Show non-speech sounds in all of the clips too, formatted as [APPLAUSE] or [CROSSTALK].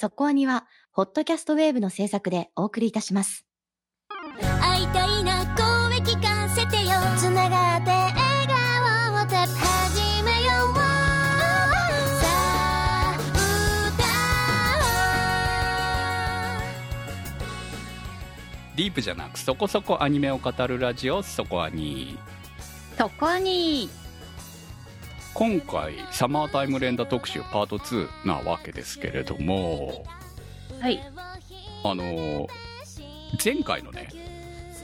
そこアニは、ホットキャストウェーブの制作でお送りいたします。会いたいな声聞かせてよ。つながって笑顔をた始めよう。さあディープじゃなくそこそこアニメを語るラジオそこアニそこアニ今回サマータイム連打特集パート2なわけですけれどもはい。あの前回のね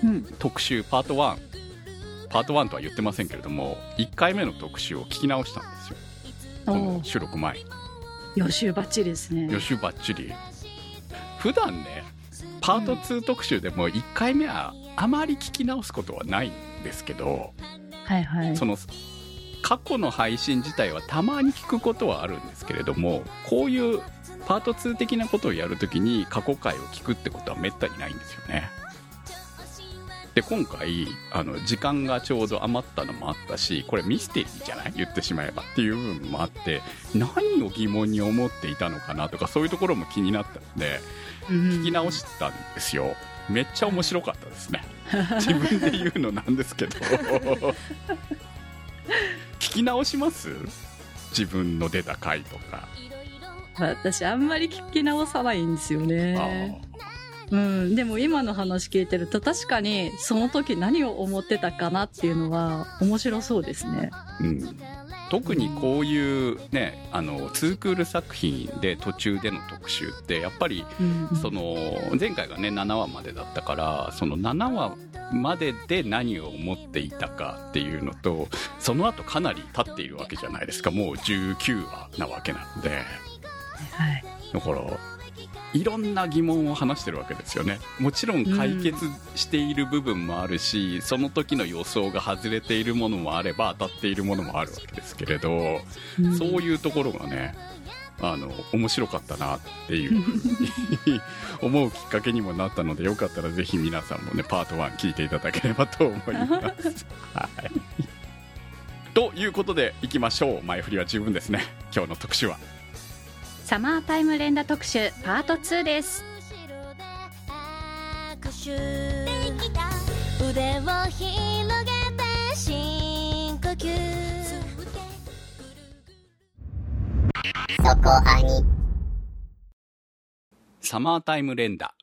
うん。特集パート1パート1とは言ってませんけれども1回目の特集を聞き直したんですよ。この収録前に。予習バッチリですね。予習ばっちり普段ねパート2特集でも1回目はあまり聞き直すことはないんですけど、はいはい。その過去の配信自体はたまに聞くことはあるんですけれどもこういうパート2的なことをやるときに過去回を聞くってことはめったにないんですよね。で今回あの時間がちょうど余ったのもあったしこれミステリーじゃない？言ってしまえばっていう部分もあって何を疑問に思っていたのかなとかそういうところも気になったので聞き直したんですよ。めっちゃ面白かったですね。自分で言うのなんですけど [LAUGHS] 聞き直します？自分の出た回とか、私あんまり聞き直さないんですよね。うん。でも今の話聞いてると確かにその時何を思ってたかなっていうのは面白そうですね。うん、特にこういうねあのツークール作品で途中での特集ってやっぱりうん。その前回がね7話までだったからその7話までで何を思っていたかっていうのとその後かなり経っているわけじゃないですか。もう19話なわけなので。はい。だからいろんな疑問を話してるわけですよね。もちろん解決している部分もあるし、その時の予想が外れているものもあれば当たっているものもあるわけですけれど、うん。そういうところがねあの面白かったなっていうふうに思うきっかけにもなったのでよかったらぜひ皆さんもねパート1聞いていただければと思います。はいということでいきましょう前振りは十分ですね今日の特集はサマータイム連打特集パート2です。腕をサマータイム連打。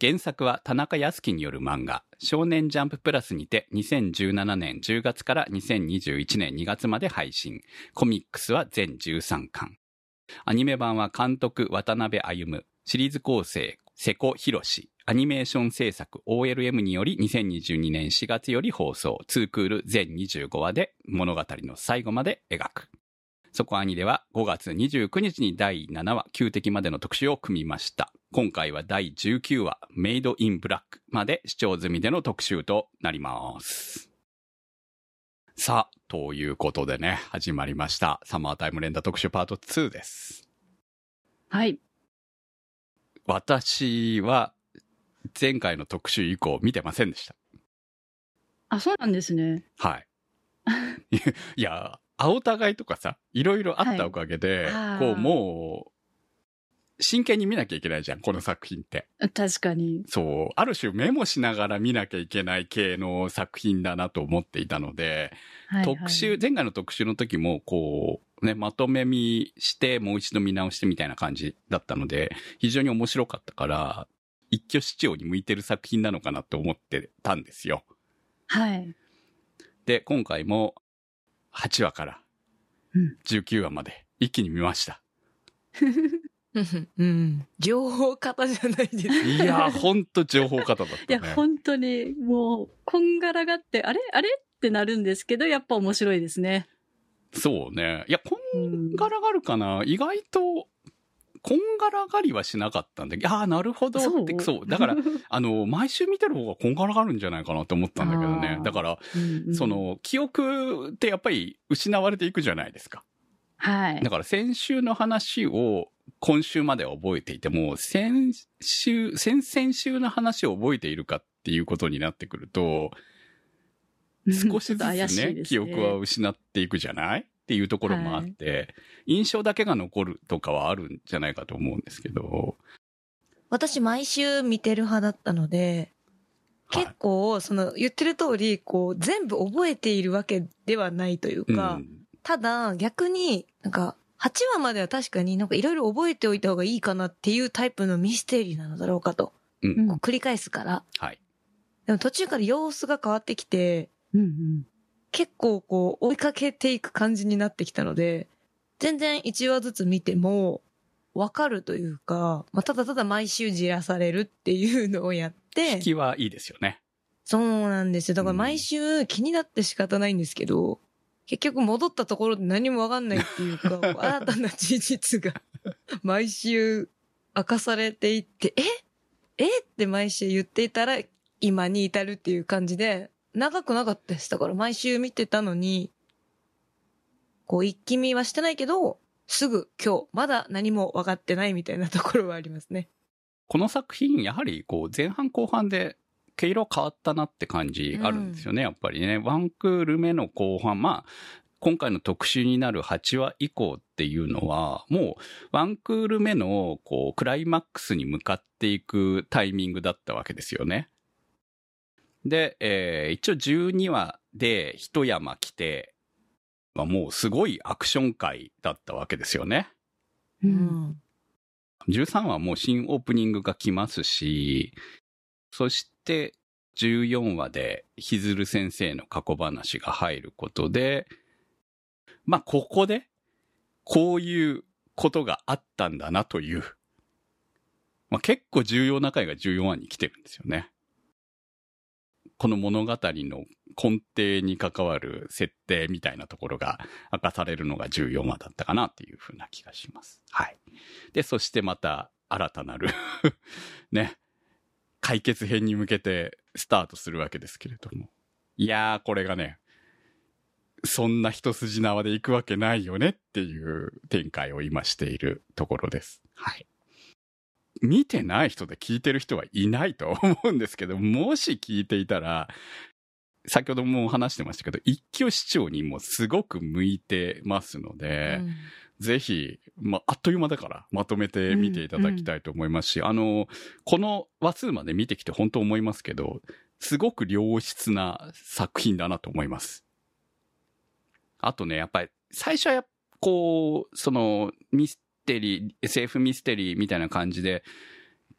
原作は田中康樹による漫画、少年ジャンププラスにて2017年10月から2021年2月まで配信。コミックスは全13巻。アニメ版は監督渡辺歩、シリーズ構成瀬古博、アニメーション制作 OLM により2022年4月より放送、2クール全25話で物語の最後まで描く。そこアニでは5月29日に第7話、旧敵までの特集を組みました。今回は第19話、メイドインブラックまで視聴済みでの特集となります。さあ、ということでね、始まりました。サマータイム連打特集パート2です。はい私は、前回の特集以降見てませんでした。あそうなんですねはい。[LAUGHS] いや、青互いとかさ、いろいろあったおかげで、はい。こうもう、真剣に見なきゃいけないじゃん、この作品って。確かに。そう、ある種メモしながら見なきゃいけない系の作品だなと思っていたので、はいはい。特集、前回の特集の時も、こう、ね、まとめ見して、もう一度見直してみたいな感じだったので、非常に面白かったから、一挙視聴に向いてる作品なのかなと思ってたんですよ。はい。で、今回も、8話からうん19話まで一気に見ました。うん。情報型じゃないです。いやー、ほんと情報型だっいや、たね。本当に、もう、こんがらがって、あれ？あれ？ってなるんですけど、やっぱ面白いですね。そうね。いや、こうんんがらがるかな。意外と、こんがらがりはしなかったんで、ああ、なるほどって、そう。だから、[LAUGHS] あの、毎週見てる方がこんがらがるんじゃないかなと思ったんだけどねだから、うんうんそ、の、記憶ってやっぱり失われていくじゃないですか。はいだ。から先週の話を今週までは覚えていても、先週、先々週の話を覚えているかっていうことになってくると、少しずつね、です記憶は失っていくじゃない？っていうところもあって、印象だけが残るとかはあるんじゃないかと思うんですけど、私毎週見てる派だったので、はい結構、その言ってる通り、こう、全部覚えているわけではないというか、うんただ逆になんか、8話までは確かになんかいろいろ覚えておいた方がいいかなっていうタイプのミステリーなのだろうかと。うん繰り返すから。はい。でも途中から様子が変わってきて、うんうん。結構こう追いかけていく感じになってきたので、全然1話ずつ見てもわかるというか、まあ、ただただ毎週じらされるっていうのをやって引、きはいいですよね。そうなんですよ。だからうん毎週気になって仕方ないんですけど、結局戻ったところで何もわかんないっていうか、[LAUGHS] 新たな事実が毎週明かされていって、え？え？って毎週言っていたら今に至るっていう感じで、長くなかったです。だから毎週見てたのに、こう一気見はしてないけど、すぐ今日、まだ何も分かってないみたいなところはありますね。この作品、やはりこう前半後半で毛色変わったなって感じあるんですよね、やっぱりね。ワンクール目の後半、まあ、今回の特集になる8話以降っていうのは、もうワンクール目のこうクライマックスに向かっていくタイミングだったわけですよね。で、えー一応12話で一山来て、まあ、もうすごいアクション回だったわけですよね。う。うんん。13話もう新オープニングが来ますし、そして14話でひずる先生の過去話が入ることで、まあここでこういうことがあったんだなという、まあ結構重要な回が14話に来てるんですよね。この物語の根底に関わる設定みたいなところが明かされるのが14話だったかなっていうふうな気がします。はい。で、そしてまた新たなる [LAUGHS] ね、解決編に向けてスタートするわけですけれども。いやー、これがね、そんな一筋縄で行くわけないよねっていう展開を今しているところです。はい。見てない人で聞いてる人はいないと [LAUGHS] 思うんですけど、もし聞いていたら、先ほども話してましたけど、一挙視聴にもすごく向いてますので、うんぜひ、まあ、あっという間だから、まとめて見ていただきたいと思いますし、あの、この話数まで見てきて本当思いますけど、すごく良質な作品だなと思います。あとね、やっぱり、最初はやっこう、その、ミステリー、SF ミステリーみたいな感じで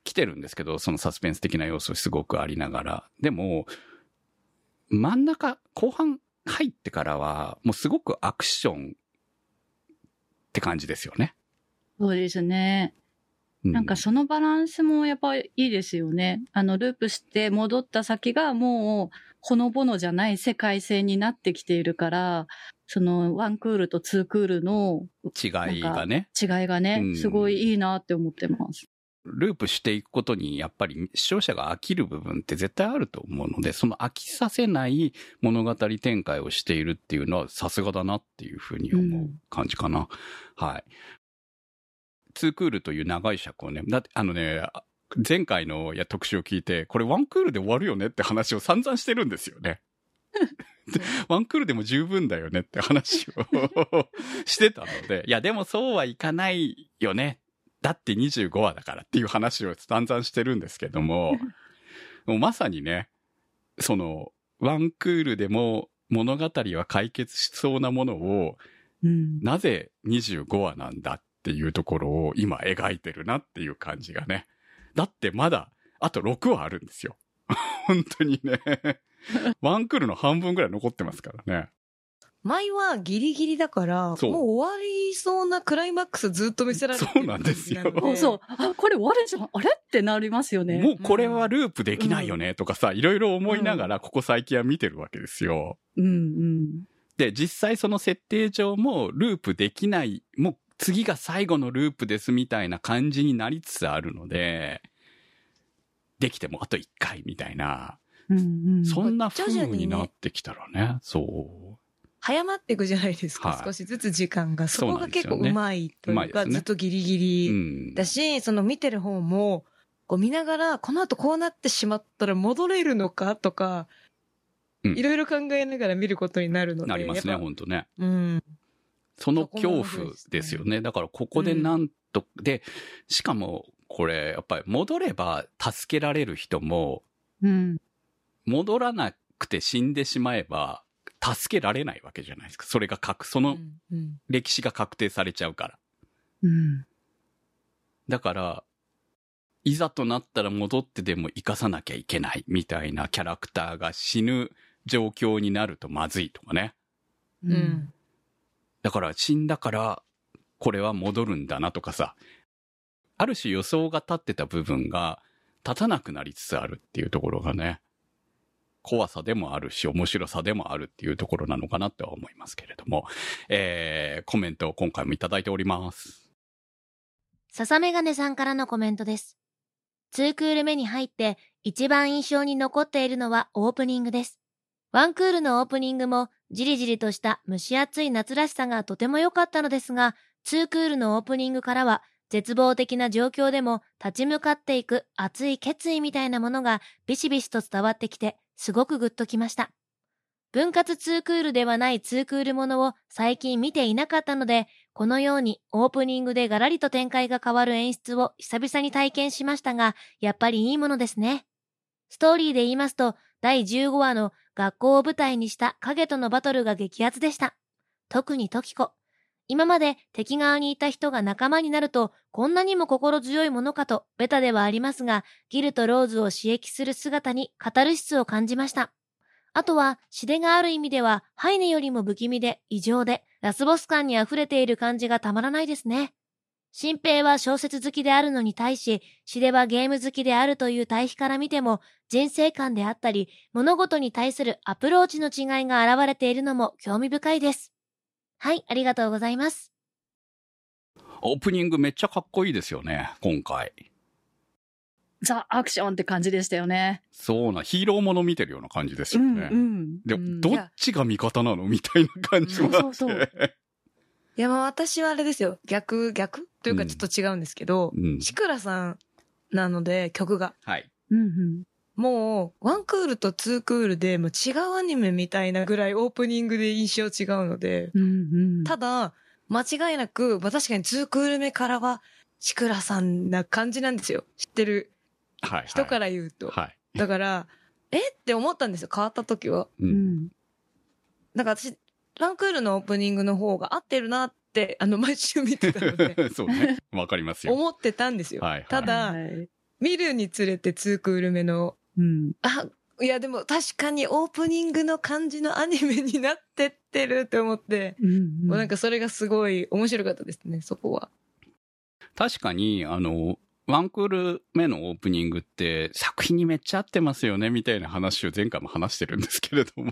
来てるんですけど、そのサスペンス的な要素すごくありながら。でも、真ん中、後半入ってからは、もうすごくアクションって感じですよね。そうですね。うなんかそのバランスもやっぱりいいですよね。あの、ループして戻った先がもう、ほのぼのじゃない世界線になってきているから、その、ワンクールとツークールの違いがね、違いがねう、んすごいいいなって思ってます。ループしていくことに、やっぱり視聴者が飽きる部分って絶対あると思うので、その飽きさせない物語展開をしているっていうのはさすがだなっていうふうに思う感じかな。はい。ツークールという長い尺をね、だってあのね、前回のいや特集を聞いて、これワンクールで終わるよねって話を散々してるんですよね。でワンクールでも十分だよねって話をしてたので、いやでもそうはいかないよね。だって25話だからっていう話を散々してるんですけども、もうまさにね、その、ワンクールでも物語は解決しそうなものを、うん。なぜ25話なんだっていうところを今描いてるなっていう感じがね。だってまだ、あと6話あるんですよ。[LAUGHS] 本当にね。[LAUGHS] ワンクールの半分ぐらい残ってますからね。前はギリギリだから、もう終わりそうなクライマックスずっと見せられてるそうなんですよそう。あ、これ終わるじゃん。あれってなりますよね。もうこれはループできないよねとかさ、いろいろ思いながらここ最近は見てるわけですよ。うんうん。で、実際その設定上もループできない、もう次が最後のループですみたいな感じになりつつあるので、できてもあと1回みたいな、うんうん。そんな風になってきたらね、そう。早まっていくじゃないですか、はい少しずつ時間が。そこが結構そうまいというか、ねずっとギリギうリん。だし、その見てる方も、こう見ながら、この後こうなってしまったら戻れるのかとか、うんいろいろ考えながら見ることになるので。なりますね、やっぱほんとね。うん。その恐怖ですよね。だからここでなんと、で、しかもこれやっぱり戻れば助けられる人も、うん。戻らなくて死んでしまえば助けられないわけじゃないですか。それが確、そのうんうん歴史が確定されちゃうから。うん。だから、いざとなったら戻ってでも生かさなきゃいけないみたいなキャラクターが死ぬ状況になるとまずいとかね。ううん。だから死んだからこれは戻るんだなとかさ、ある種予想が立ってた部分が立たなくなりつつあるっていうところがね、怖さでもあるし面白さでもあるっていうところなのかなっては思いますけれども、えー、コメントを今回もいただいております。笹メガネさんからのコメントです。2クール目に入って一番印象に残っているのはオープニングです。ワンクールのオープニングもじりじりとした蒸し暑い夏らしさがとても良かったのですが、2クールのオープニングからは絶望的な状況でも立ち向かっていく熱い決意みたいなものがビシビシと伝わってきてすごくグッときました。分割2クールではない2クールものを最近見ていなかったので、このようにオープニングでガラリと展開が変わる演出を久々に体験しましたが、やっぱりいいものですね。ストーリーで言いますと、第15話の学校を舞台にした影とのバトルが激アツでした。特にトキコ。今まで敵側にいた人が仲間になると、こんなにも心強いものかと、ベタではありますが、ギルとローズを刺激する姿にカタルシスを感じました。あとは、シデがある意味では、ハイネよりも不気味で、異常で、ラスボス感に溢れている感じがたまらないですね。新平は小説好きであるのに対し、シデはゲーム好きであるという対比から見ても、人生観であったり、物事に対するアプローチの違いが現れているのも興味深いです。はい、ありがとうございます。オープニングめっちゃかっこいいですよね、今回。ザ・アクションって感じでしたよね。そうな、ヒーローもの見てるような感じですうん、よね。うん。でうんどっちが味方なの？みたいな感じもあって。そうそうそういや、まあ私はあれですよ。逆、逆？というかうんちょっと違うんですけど、うんシクラさんなので曲が。はい。うんうん。もう、ワンクールとツークールで、もう違うアニメみたいなぐらいオープニングで印象違うので、うんうん。ただ、間違いなく、まあ確かにツークール目からは、シクラさんな感じなんですよ。知ってるはい。人からら言うと。はい。だから、え？って思ったんですよ、変わった時は。う。うんん。だから私、ワンクールのオープニングの方が合ってるなって、[LAUGHS] あの、毎週見てたので、そうね。わかりますよ。思ってたんですよ。はいはいただ、はい見るにつれてツークール目の、うん。あ、いやでも確かにオープニングの感じのアニメになってってるって思って、うん。もうなんかそれがすごい面白かったですね、そこは。確かに、あの、ワンクール目のオープニングって作品にめっちゃ合ってますよねみたいな話を前回も話してるんですけれども、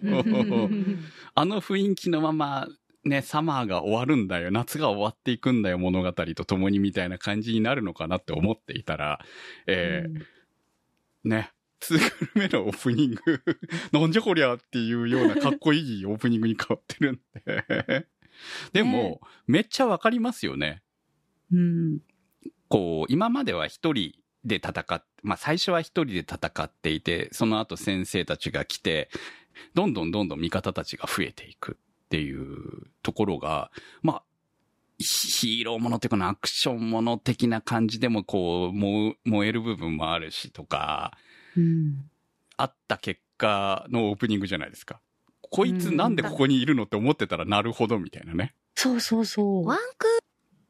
あの雰囲気のままね、サマーが終わるんだよ、夏が終わっていくんだよ物語と共にみたいな感じになるのかなって思っていたら、えーね、2クール目のオープニング、[LAUGHS] なんじゃこりゃっていうようなかっこいいオープニングに変わってるんで。でも、めっちゃわかりますよね。うん。こう、今までは一人で戦っ、まあ最初は一人で戦っていて、その後先生たちが来て、どんどんどんどん味方たちが増えていくっていうところが、まあ、ヒヒーローものっていうかな、アクションもの的な感じでもこう、燃える部分もあるしとか、うん。あった結果のオープニングじゃないですか。こいつなんでここにいるのって思ってたらなるほどみたいなね。そうそうそう。ワンク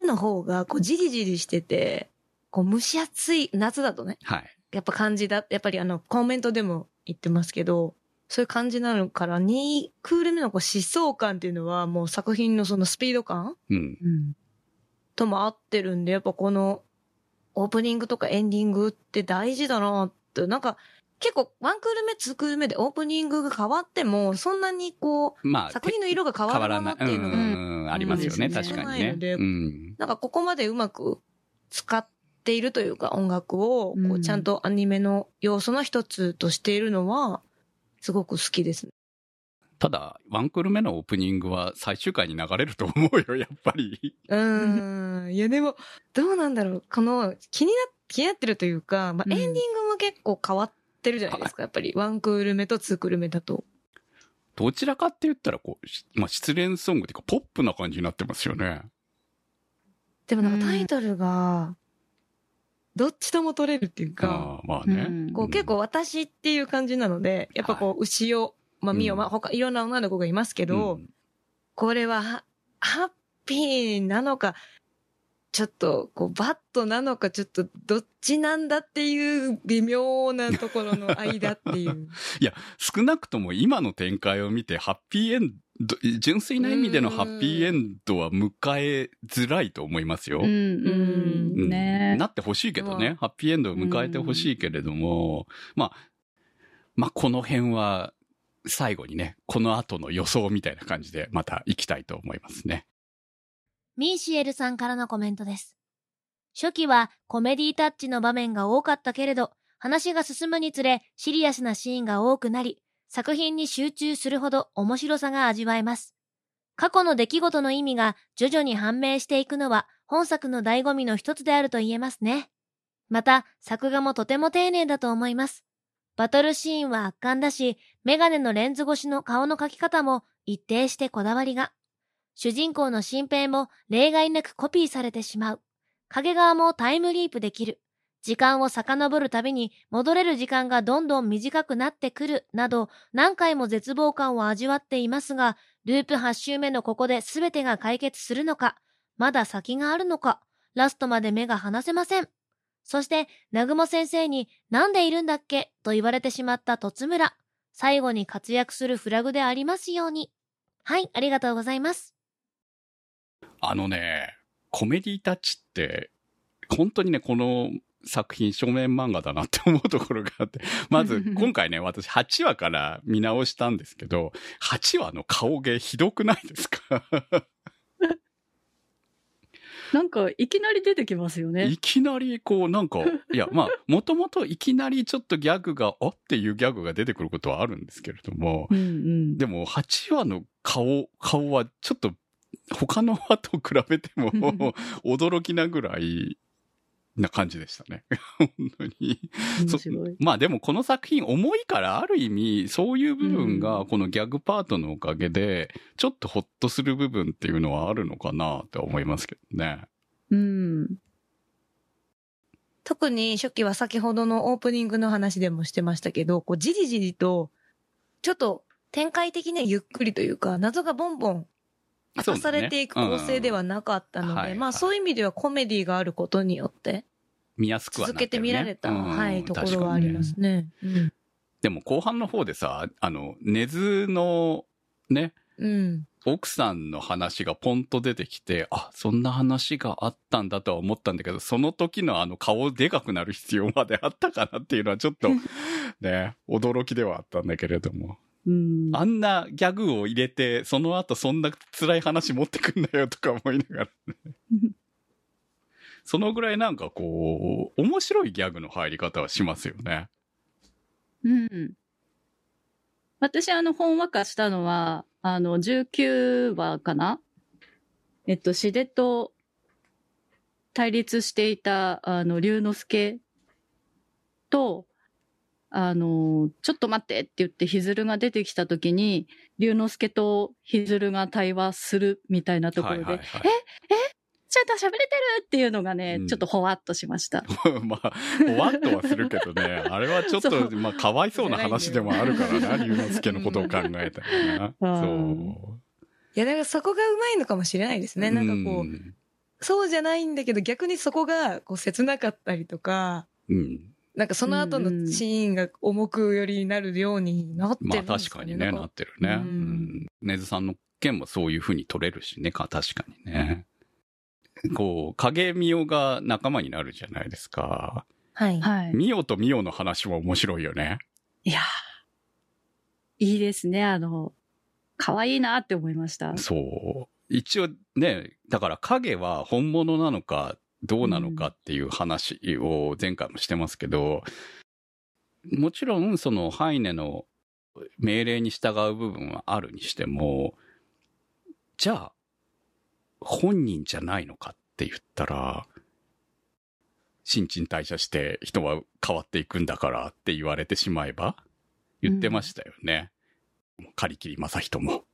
の方が、こう、じりじりしてて、こう、蒸し暑い、夏だとね、はい。やっぱ感じだ、やっぱりあの、コメントでも言ってますけど、そういう感じなのから、2クール目のこう疾走感っていうのは、もう作品のそのスピード感うん。うん。とも合ってるんで、やっぱこの、オープニングとかエンディングって大事だなって、なんか、結構、ワンクール目、ツークール目でオープニングが変わっても、そんなにこう、まあ、作品の色が変わらないっていうのが、うん、ありますよね、うん確かにねうん。なんかここまでうまく使っているというか、音楽を、こううんちゃんとアニメの要素の一つとしているのは、すごく好きですね。ただ、ワンクール目のオープニングは最終回に流れると思うよ、やっぱり。うーん。いやでも、どうなんだろう。この、気にな、気になってるというか、まあ、うんエンディングも結構変わってるじゃないですか。やっぱり、ワンクール目とツークール目だと。どちらかって言ったら、こう、しまあ、失恋ソングっていうか、ポップな感じになってますよね。でもなんかタイトルが、どっちとも取れるっていうか、ああまあね。うんこう結構私っていう感じなので、やっぱこう牛を、まあミオ、うんまあ他いろんな女の子がいますけど、うんこれはハハッピーなのか、ちょっとこうバットなのか、ちょっとどっちなんだっていう微妙なところの間っていう。[LAUGHS] 少なくとも今の展開を見て、ハッピーエンド、純粋な意味でのハッピーエンドは迎えづらいと思いますよ。うん、ううん。ん、ねなってほしいけどね、ハッピーエンドを迎えてほしいけれども、まあ、まあこの辺は最後にね、この後の予想みたいな感じでまた行きたいと思いますね。ミーシエルさんからのコメントです。初期はコメディタッチの場面が多かったけれど、話が進むにつれシリアスなシーンが多くなり、作品に集中するほど面白さが味わえます。過去の出来事の意味が徐々に判明していくのは本作の醍醐味の一つであると言えますね。また、作画もとても丁寧だと思います。バトルシーンは圧巻だし、メガネのレンズ越しの顔の描き方も一定してこだわりが。主人公の新兵も例外なくコピーされてしまう。影側もタイムリープできる。時間を遡るたびに戻れる時間がどんどん短くなってくるなど何回も絶望感を味わっていますが、ループ8周目のここで全てが解決するのか、まだ先があるのか、ラストまで目が離せません。そして、南雲先生になんでいるんだっけ？と言われてしまった突村。最後に活躍するフラグでありますように。はい、ありがとうございます。あのね、コメディタッチって、本当にね、この作品正面漫画だなって思うところがあって、[LAUGHS] まず [LAUGHS] 今回ね、私8話から見直したんですけど、8話の顔芸ひどくないですか？[LAUGHS] なんか、いきなり出てきますよねい。きなりこうなんか、いやまあ、もともといきなりちょっとギャグが、あっていうギャグが出てくることはあるんですけれども、うんうん。でも8話の顔、顔はちょっと他の話と比べても驚きなぐらいな感じでしたね。本当に。まあでもこの作品重いからある意味そういう部分うがこのギャグパートのおかげでちょっとホッとする部分っていうのはあるのかなって思いますけどね。うん。特に初期は先ほどのオープニングの話でもしてましたけど、こうじりじりと、ちょっと展開的にはゆっくりというか、謎がボンボン明かされていく構成ではなかったので、ねうんまあそういう意味ではコメディがあることによって、見やすく続けて見られた、うんはい、ところはありま。すねね。うん。でも後半の方でさ、あの、根津のね、うん。奥さんの話がポンと出てきて、あ、そんな話があったんだとは思ったんだけど、その時のあの顔でかくなる必要まであったかなっていうのはちょっと、ね、[LAUGHS] 驚きではあったんだけれども。うん。あんなギャグを入れて、その後そんな辛い話持ってくんなよとか思いながらね。そのぐらいなんかこう、面白いギャグの入り方はしますよね。うん。私、あの、ほんわかしたのは、あの、19話かな？えっと、シデと対立していた、あの、龍之介と、あの、ちょっと待ってって言って、ひずるが出てきた時に、龍之介とひずるが対話するみたいなところで、はいはいはいちょっと喋れてる？っていうのがね、うんちょっとほわっとしました。[LAUGHS] まあ、ほわっとはするけどね、あれはちょっと、まあ、かわいそうな話でもあるからな、[LAUGHS] 龍之介のことを考えたらな。うんそう。いや、だからそこがうまいのかもしれないですね。なんかこう、んそうじゃないんだけど、逆にそこがこう切なかったりとか、うん。なんかその後のシーンが重くよりになるようになってまあるんですかね。確かにね、なってるね。ううんん。根津さんの件もそういう風に取れるしね、か確かにね。こう、影ミオが仲間になるじゃないですか。はい。はい。ミオとミオの話も面白いよね。いやーいいですね。あの、可愛いなって思いました。そう。一応ね、だから影は本物なのかどうなのかっていう話を前回もしてますけど、もちろんそのハイネの命令に従う部分はあるにしても、じゃあ、本人じゃないのかって言ったら、新陳代謝して人は変わっていくんだからって言われてしまえば言ってましたよね。仮切り正人も。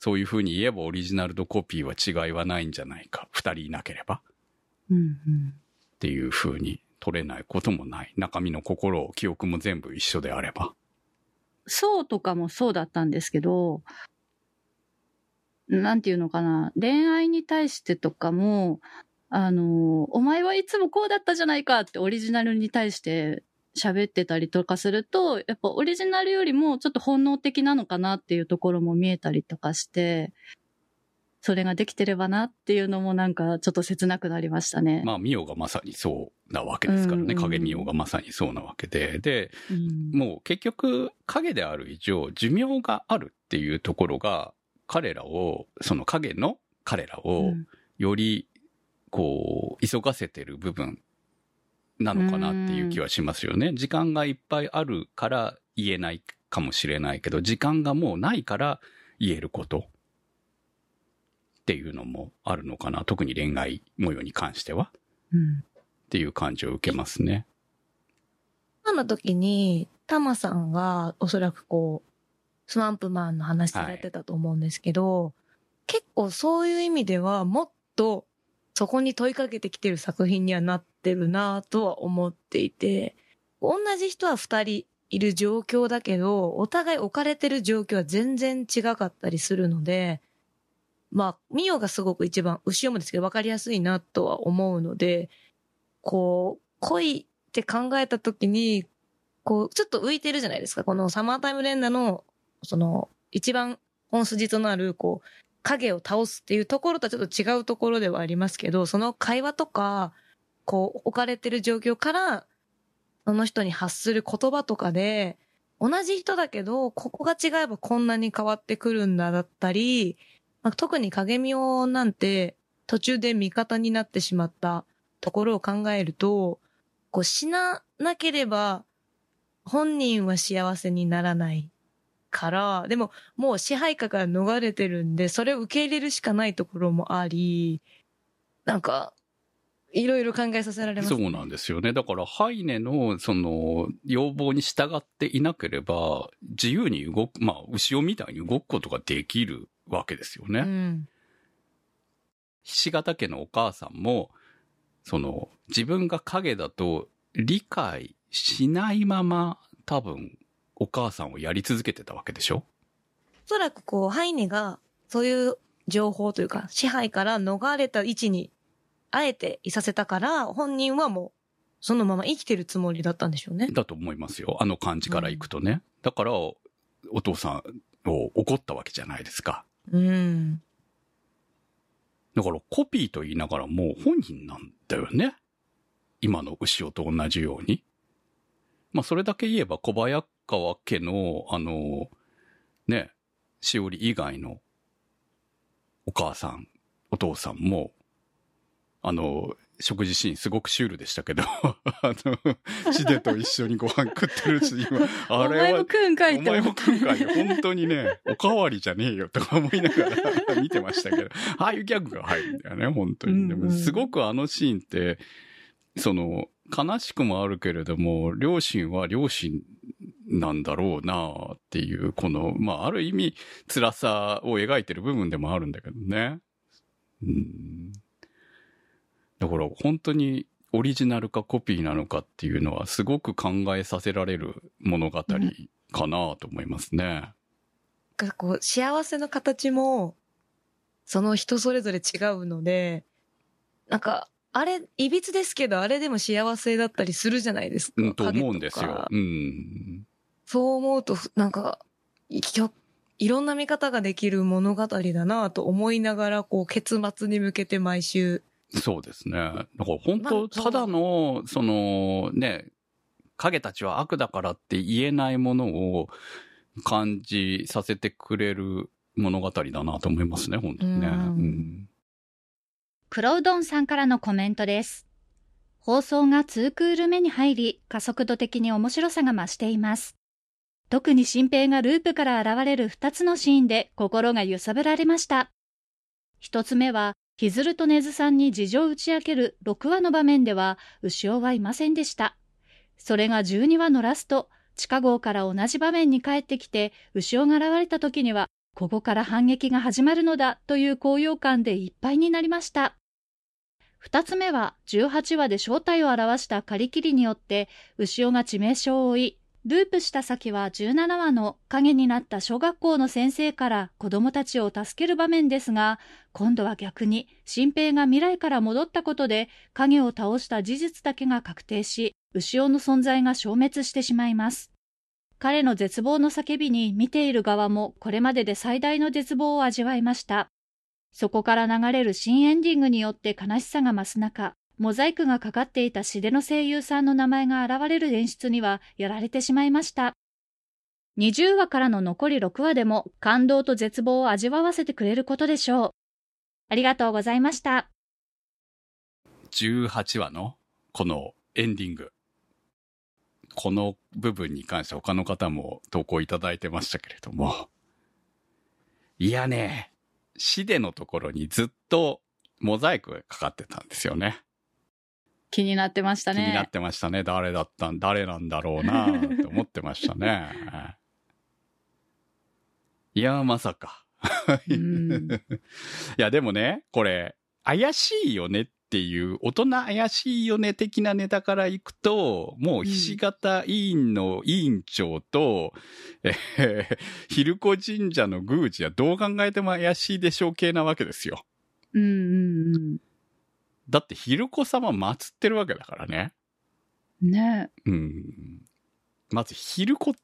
そういう風に言えばオリジナルとコピーは違いはないんじゃないか。二人いなければ。っていう風に取れないこともない。中身の心、記憶も全部一緒であれば。そうとかもそうだったんですけど、なんていうのかな、恋愛に対してとかも、あの、お前はいつもこうだったじゃないかってオリジナルに対して喋ってたりとかすると、やっぱオリジナルよりもちょっと本能的なのかなっていうところも見えたりとかして、それができてればなっていうのもなんかちょっと切なくなりましたね。まあ、ミオがまさにそうなわけですからね。うん影ミオがまさにそうなわけで。で、うんもう結局、影である以上、寿命があるっていうところが、彼らを、その影の彼らうを、んより、こう、急がせてる部分なのかなっていう気はしますよね。時間がいっぱいあるから言えないかもしれないけど、時間がもうないから言えることっていうのもあるのかな。特に恋愛模様に関しては。うんっていう感じを受けますね。今の時に、タマさんがおそらくこう、スワンプマンの話されてたと思うんですけど、結構そういう意味ではもっとそこに問いかけてきてる作品にはなってるなとは思っていて、同じ人は二人いる状況だけど、お互い置かれてる状況は全然違かったりするので、まあ、ミオがすごく一番、後ろもですけど分かりやすいなとは思うので、こう、恋って考えたときに、こう、ちょっと浮いてるじゃないですか。このサマータイム連打の、その、一番本筋となる、こう、影を倒すっていうところとはちょっと違うところではありますけど、その会話とか、こう、置かれてる状況から、その人に発する言葉とかで、同じ人だけど、ここが違えばこんなに変わってくるんだだったり、まあ、特に影見をなんて途中で味方になってしまったところを考えると、こう死ななければ本人は幸せにならないから、でももう支配下から逃れてるんで、それを受け入れるしかないところもあり、なんか、いろいろ考えさせられます、そうなんですよね。だから、ハイネの、その、要望に従っていなければ、自由に動く、まあ、牛尾みたいに動くことができるわけですよね。うん。ひし形家のお母さんも、その、自分が影だと理解しないまま、多分、お母さんをやり続けてたわけでしょ？おそらくこう、ハイネが、そういう情報というか、支配から逃れた位置に、あえていさせたから、本人はもう、そのまま生きてるつもりだったんでしょうね。だと思いますよ。あの感じからいくとね。だから、お父さんを怒ったわけじゃないですか。うん。だからコピーと言いながらもう本人なんだよね。今の牛尾と同じように。まあそれだけ言えば小早川家の、あの、ね、しおり以外のお母さん、お父さんも、あの、食事シーンすごくシュールでしたけど、[LAUGHS] あの、シデと一緒にご飯食ってるし、今、あれはお前も、食うんかいってお前も食うかいよ。本当にね、おかわりじゃねえよとか思いながら [LAUGHS] 見てましたけど、ああいうギャグが入るんだよね、本当に。でうんうんも、すごくあのシーンって、その、悲しくもあるけれども、両親は両親なんだろうなっていう、この、まあ、ある意味、辛さを描いてる部分でもあるんだけどね。うん。だから、本当にオリジナルかコピーなのかっていうのは、すごく考えさせられる物語かなと思いますね。がこう、幸せの形も、その人それぞれ違うので、なんか、あれ、いびつですけど、あれでも幸せだったりするじゃないですか。うん、と影思うんですよか。うん。そう思うと、なんか、いろんな見方ができる物語だなと思いながら、こう、結末に向けて毎週、そうですね。だから本当、まあただの、その、ね、影たちは悪だからって言えないものを感じさせてくれる物語だなと思いますね、本当にね。ううんん。黒うどんさんからのコメントです。放送が2クール目に入り、加速度的に面白さが増しています。特に新平がループから現れる2つのシーンで心が揺さぶられました。一つ目は、ひずるとねずさんに事情を打ち明ける6話の場面では、牛尾はいませんでした。それが12話のラスト、地下壕から同じ場面に帰ってきて、牛尾が現れた時には、ここから反撃が始まるのだという高揚感でいっぱいになりました。二つ目は、18話で正体を表したカリキリによって、牛尾が致命傷を負い、ループした先は17話の影になった小学校の先生から子供たちを助ける場面ですが、今度は逆に新平が未来から戻ったことで影を倒した事実だけが確定し、牛尾の存在が消滅してしまいます。彼の絶望の叫びに見ている側もこれまでで最大の絶望を味わいました。そこから流れる新エンディングによって悲しさが増す中、モザイクがかかっていた詩での声優さんの名前が現れる演出にはやられてしまいました。20話からの残り6話でも感動と絶望を味わわせてくれることでしょう。ありがとうございました。18話のこのエンディング。この部分に関して他の方も投稿いただいてましたけれども。いやね、シデのところにずっとモザイクがかかってたんですよね。気になってましたね。気になってましたね。誰だったん、誰なんだろうなって思ってましたね。いや、まさか。[LAUGHS] いや、でもね、これ、怪しいよねっていう、大人怪しいよね的なネタからいくと、もう、ひし形委員の委員長と、うん、えー、ひるこ神社の宮司はどう考えても怪しいでしょう系なわけですよ。うんうんうん。だって、ひるこ様祀ってるわけだからね。ねうん。まず、ひるこ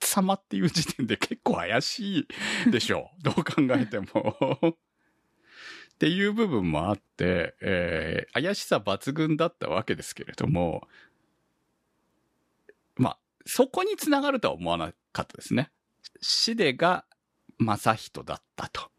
様っていう時点で結構怪しいでしょう。[LAUGHS] どう考えてもっていう部分もあって、えー、怪しさ抜群だったわけですけれども、まあ、そこにつながるとは思わなかったですね。シデが正人だったと。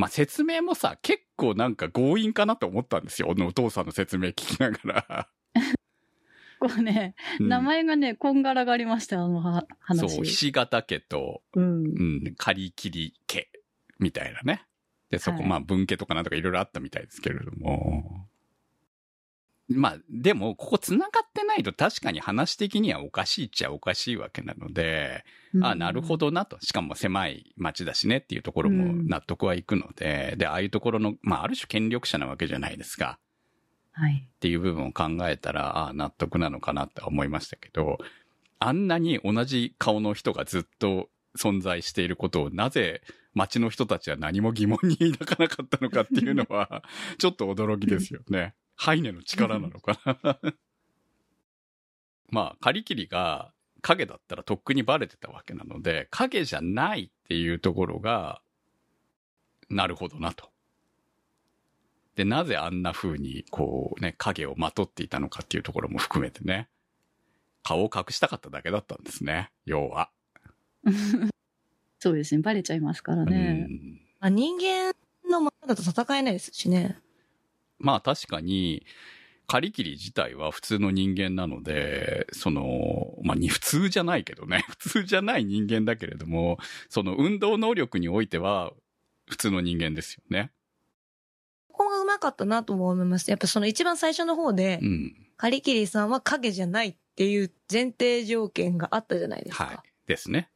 まあ、説明もさ、結構なんか強引かなと思ったんですよ。お父さんの説明聞きながら。[LAUGHS] こうね、うん、名前がね、こんがらがりました、あの話。そう、ひし形家と、うん、うん、カリキリ家、みたいなね。で、そこ、はい、まあ、文家とかなんとかいろいろあったみたいですけれども。まあ、でも、ここ繋がってないと確かに話的にはおかしいっちゃおかしいわけなので、うん、あなるほどなと。しかも狭い町だしねっていうところも納得はいくので、うん、で、ああいうところの、まあ、ある種権力者なわけじゃないですか。はい。っていう部分を考えたら、ああ、納得なのかなって思いましたけど、あんなに同じ顔の人がずっと存在していることをなぜ街の人たちは何も疑問に抱かなかったのかっていうのは、[LAUGHS] ちょっと驚きですよね。ハイネの力なのかなまあ、カリキリが影だったらとっくにバレてたわけなので、影じゃないっていうところが、なるほどなと。で、なぜあんな風に、こうね、影をまとっていたのかっていうところも含めてね、顔を隠したかっただけだったんですね、要は。[LAUGHS] そうですね、バレちゃいますからね。あ人間のままだと戦えないですしね。まあ確かに、カリキリ自体は普通の人間なので、その、まあ、に普通じゃないけどね、普通じゃない人間だけれども、その運動能力においては普通の人間ですよね。ここがうまかったなと思います。やっぱその一番最初の方で、うん、カリキリさんは影じゃないっていう前提条件があったじゃないですか。はい。ですね。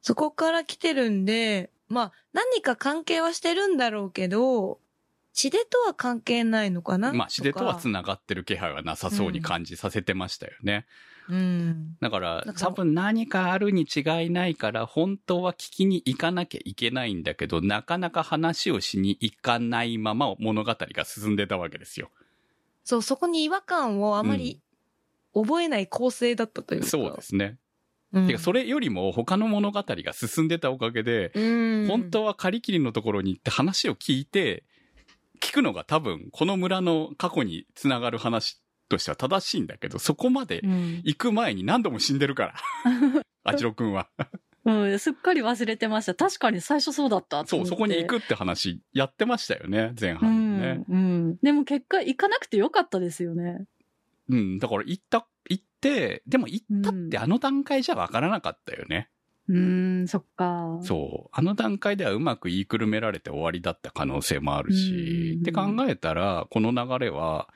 そこから来てるんで、まあ、何か関係はしてるんだろうけど、血でとは関係ないのかな？まあ、血でとは繋がってる気配はなさそうに感じさせてましたよね。うん。だから、多分何かあるに違いないから、本当は聞きに行かなきゃいけないんだけど、なかなか話をしに行かないまま物語が進んでたわけですよ。そう、そこに違和感をあまり覚えない構成だったというか。そうですね。うん、てか、それよりも他の物語が進んでたおかげで、本当はカリキリのところに行って話を聞いて、聞くのが多分、この村の過去につながる話としては正しいんだけど、そこまで行く前に何度も死んでるから。あちろくんは。うん、すっかり忘れてました。確かに最初そうだったそう、そこに行くって話やってましたよね、前半ね、うん。うん。でも結果行かなくてよかったですよね。うん、だから行った、行って、でも行ったってあの段階じゃわからなかったよね。うん、んそっか。そう。あの段階ではうまく言いくるめられて終わりだった可能性もあるし、って考えたら、この流れは、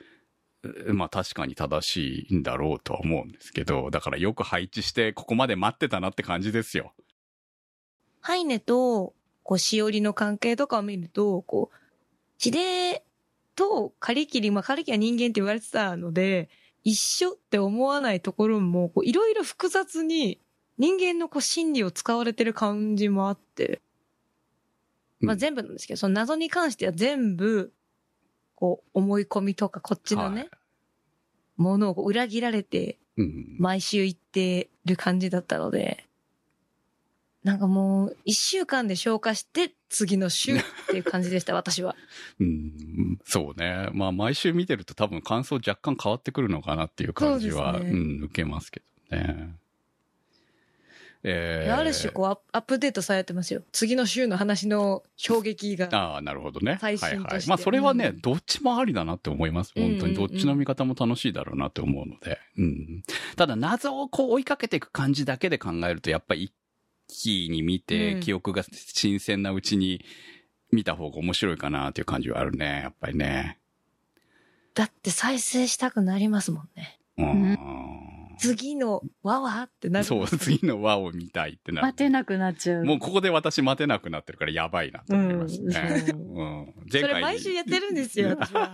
まあ確かに正しいんだろうとは思うんですけど、だからよく配置してここまで待ってたなって感じですよ。ハイネと、こう、しおりの関係とかを見ると、こう、ヒデとカリキリ、まあカリキリは人間って言われてたので、一緒って思わないところも、こう、いろいろ複雑に人間のこう心理を使われてる感じもあって、まあうん全部なんですけど、その謎に関しては全部、こう、思い込みとか、こっちのね、はいものを裏切られて、うん。毎週行ってる感じだったので、なんかもう、一週間で消化して、次の週っていう感じでした、[LAUGHS] 私は。うん、そうね。まあ毎週見てると多分感想若干変わってくるのかなっていう感じは、うそうん、受けますけどね。えー、ある種、こうアップ、アップデートされてますよ。次の週の話の衝撃が。ああ、なるほどね。最新としてはいはい。まあ、それはね、うんどっちもありだなって思います。本当に。うんうんうんどっちの見方も楽しいだろうなって思うので。うん。ただ、謎をこう追いかけていく感じだけで考えると、やっぱり一気に見て、うん記憶が新鮮なうちに見た方が面白いかなっていう感じはあるね。やっぱりね。だって再生したくなりますもんね。うん。次のわわってなる。そう、次の輪を見たいってなる。待てなくなっちゃう。もうここで私待てなくなってるからやばいなと思いますね。ううん。それ毎週やってるんですよ、[LAUGHS] 私は。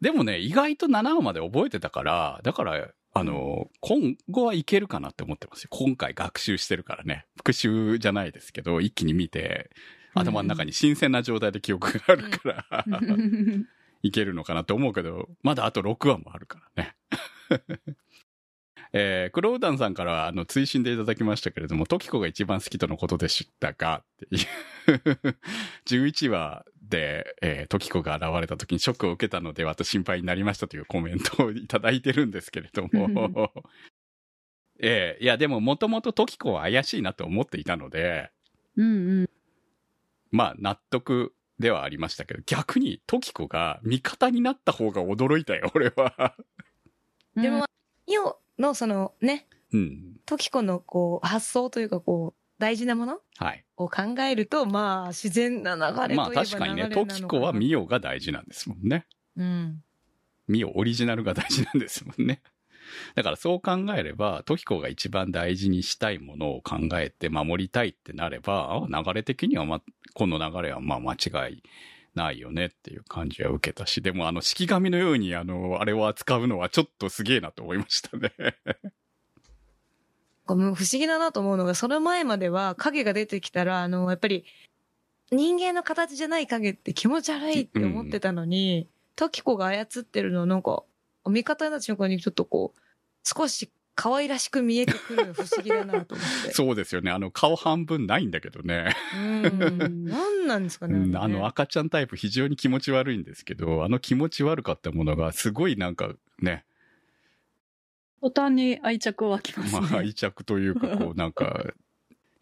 でもね、意外と7話まで覚えてたから、だから、あの、今後はいけるかなって思ってますよ。今回学習してるからね。復習じゃないですけど、一気に見て、頭の中に新鮮な状態で記憶があるから、いけるのかなって思うけど、まだあと6話もあるからね。[LAUGHS] えー、クロウダンさんからあの追伸でいただきましたけれども、トキコが一番好きとのことでしたが、っていう [LAUGHS] 11話で、えートキコが現れた時にショックを受けたのではと心配になりましたというコメントをいただいてるんですけれども、[LAUGHS] えーいやでももともとトキコは怪しいなと思っていたので、うんうん。まあ納得ではありましたけど、逆にトキコが味方になった方が驚いたよ、俺は。でも、イオのそのね、うん。トキコのこう発想というかこう、大事なものはい。を考えると、まあ自然な流れといえば流れなまあ確かにね、トキコはミオが大事なんですもんね。うん。ミオオリジナルが大事なんですもんね。だからそう考えれば、トキコが一番大事にしたいものを考えて守りたいってなれば、流れ的にはま、この流れはまあ間違いないよねっていう感じは受けたし、でもあの式紙のようにあの、あれを扱うのはちょっとすげえなと思いましたね。[LAUGHS] 不思議だなと思うのが、その前までは影が出てきたら、あの、やっぱり、人間の形じゃない影って気持ち悪いって思ってたのに、トキコが操ってるのなんか、味方になった瞬間にちょっとこう、少し可愛らしく見えてくるの不思議だなと思って。[LAUGHS] そうですよね。あの顔半分ないんだけどね。うん。なんなんですかね。うん、あの赤ちゃんタイプ非常に気持ち悪いんですけど、あの気持ち悪かったものがすごいなんかね、途端に愛着湧きますね。まあ愛着というかこうなんか、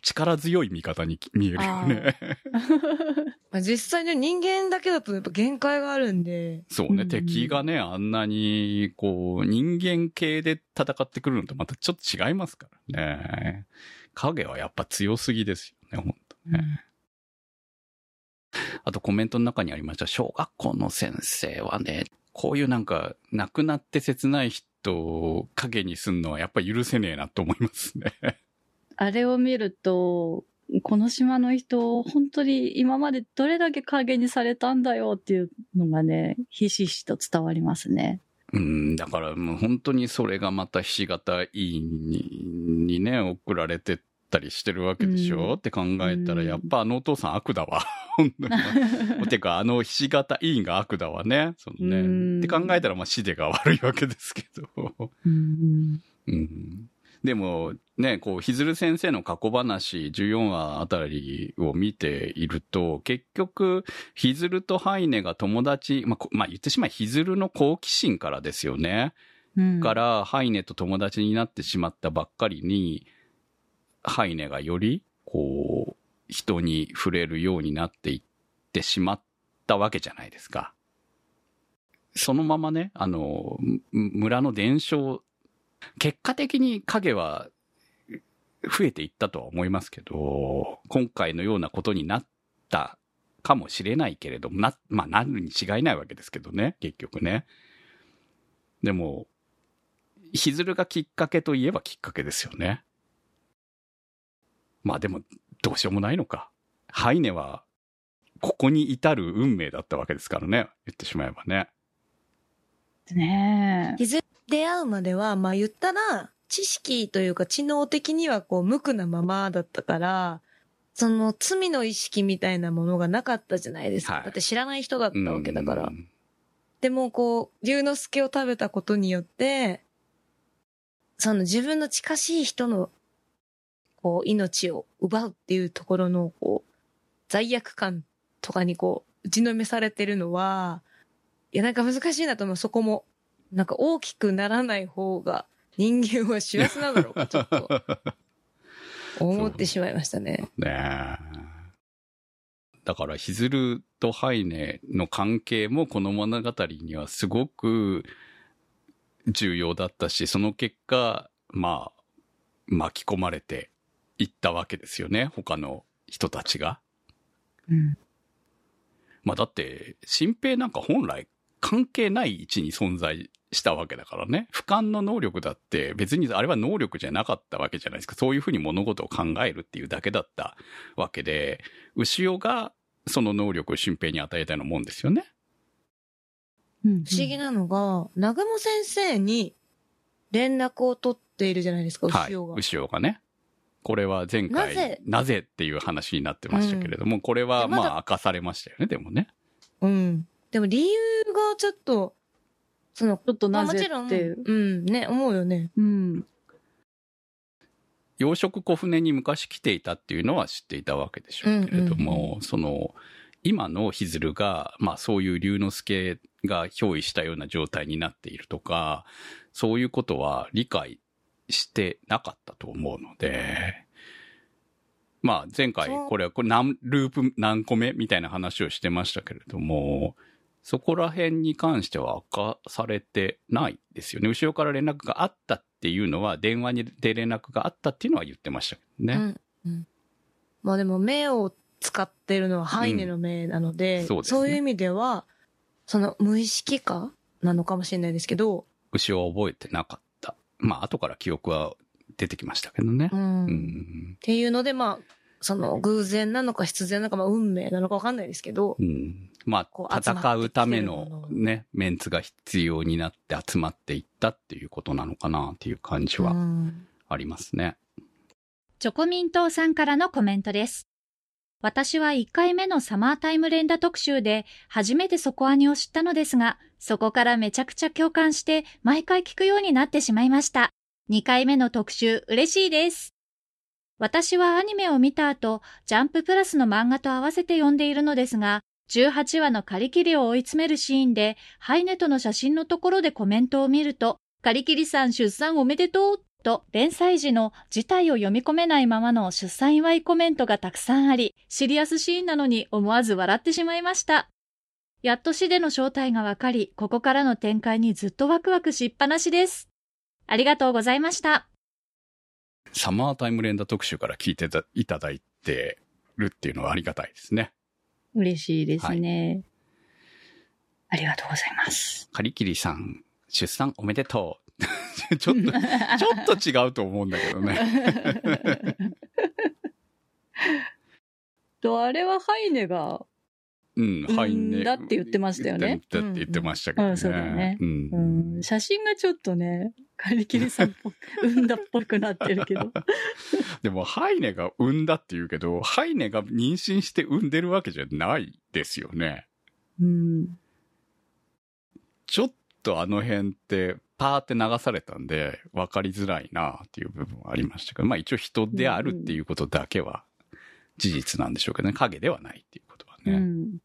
力強い味方に見えるよね。[LAUGHS] まあ、実際ね、人間だけだとやっぱ限界があるんで、そうね、うん敵がね、あんなに、こう、人間系で戦ってくるのとまたちょっと違いますからね。影はやっぱ強すぎですよね、本当ね。あとコメントの中にありました、小学校の先生はね、こういうなんか、亡くなって切ない人を影にすんのはやっぱ許せねえなと思いますね。あれを見ると、この島の人、本当に今までどれだけ影にされたんだよっていうのがね、ひしひしと伝わりますね。うん、だからもう本当にそれがまたひし形委員ににね、送られてったりしてるわけでしょ、うんって考えたら、うんやっぱあのお父さん悪だわ。[LAUGHS] 本当に。てか、あのひし形委員が悪だわね。そのね。うんって考えたら、まあ、シデが悪いわけですけど。うんうん。でも、ね、こう、ひずる先生の過去話、14話あたりを見ていると、結局、ひずるとハイネが友達、まあ、こまあ、言ってしまえ、ひずるの好奇心からですよね。うんから、ハイネと友達になってしまったばっかりに、ハイネがより、こう、人に触れるようになっていってしまったわけじゃないですか。そのままね、あの、む村の伝承、結果的に影は増えていったとは思いますけど、今回のようなことになったかもしれないけれども、な、まあ、なるに違いないわけですけどね、結局ね。でも、ひずるがきっかけといえばきっかけですよね。まあでも、どうしようもないのか。ハイネは、ここに至る運命だったわけですからね。言ってしまえばね。ねえ。出会うまでは、まあ言ったら、知識というか知能的にはこう無垢なままだったから、その罪の意識みたいなものがなかったじゃないですか。はいだって知らない人だったわけだからう。んでもこう、龍之介を食べたことによって、その自分の近しい人の、こう、命を奪うっていうところの、こう、罪悪感とかにこう、打ちのめされてるのは、いや、なんか難しいなと思う、そこも。なんか大きくならない方が人間は幸せなんだろうか、[LAUGHS] ちょっと思ってしまいましたね。ねえ。だから、ヒズルとハイネの関係もこの物語にはすごく重要だったし、その結果、まあ、巻き込まれていったわけですよね、他の人たちが。うん。まあだって、新平なんか本来関係ない位置に存在したわけだからね。俯瞰の能力だって別にあれは能力じゃなかったわけじゃないですか。そういうふうに物事を考えるっていうだけだったわけで、牛尾がその能力を新平に与えたようなもんですよね。うん不思議なのが、南雲先生に連絡を取っているじゃないですか、はい。牛尾が。牛尾がね。これは前回、なぜ？っていう話になってましたけれども、これはまあ明かされましたよね、でもね。うん。でも理由がちょっと、その、ちょっとなぜまあもちろん、っていう。うん、ね、思うよね。うん。養殖小舟に昔来ていたっていうのは知っていたわけでしょうけれども、その、今のヒズルが、まあそういう龍之介が憑依したような状態になっているとか、そういうことは理解してなかったと思うので、まあ前回これはこれ何ループ何個目みたいな話をしてましたけれども、そこら辺に関しては明かされてないですよね。後ろから連絡があったっていうのは、電話にで連絡があったっていうのは言ってましたけどね。うん。うん。まあでも目を使ってるのはハイネの目なので、うんそうですねいう意味では、その無意識化なのかもしれないですけど、牛を覚えてなかった。まあ後から記憶は出てきましたけどねう。ん。うっん。ていうので、まあ、その偶然なのか必然なのか、まあ運命なのかわかんないですけど、うん。まあ、戦うためもののね、メンツが必要になって集まっていったっていうことなのかなっていう感じうはんありますね。チョコミントーさんからのコメントです。私は1回目のサマータイム連打特集で初めてそこアニを知ったのですが、そこからめちゃくちゃ共感して毎回聞くようになってしまいました。2回目の特集嬉しいです。私はアニメを見た後、ジャンププラスの漫画と合わせて読んでいるのですが、18話のカリキリを追い詰めるシーンで、ハイネとの写真のところでコメントを見ると、カリキリさん出産おめでとうと連載時の事態を読み込めないままの出産祝いコメントがたくさんあり、シリアスシーンなのに思わず笑ってしまいました。やっと死での正体がわかり、ここからの展開にずっとワクワクしっぱなしです。ありがとうございました。サマータイム連打特集から聞いてたいただいてるっていうのはありがたいですね。嬉しいですね。ありがとうございます。カリキリさん、出産おめでとう。[LAUGHS] ちょっと、[LAUGHS] ちょっと違うと思うんだけどね。[LAUGHS] と、あれはハイネが、うん、うんはいね。だって言ってましたよねだって言ってましたけどね。うんそうだねうんうん、写真がちょっとね、カリキリさんっぽく、産んだっぽくなってるけど。[LAUGHS] でも、ハイネが産んだって言うけど、ハイネが妊娠して産んでるわけじゃないですよね。うん。ちょっとあの辺って、パーって流されたんで、分かりづらいなっていう部分はありましたけど、まあ一応人であるっていうことだけは事実なんでしょうけどね、影ではないっていうね。うん。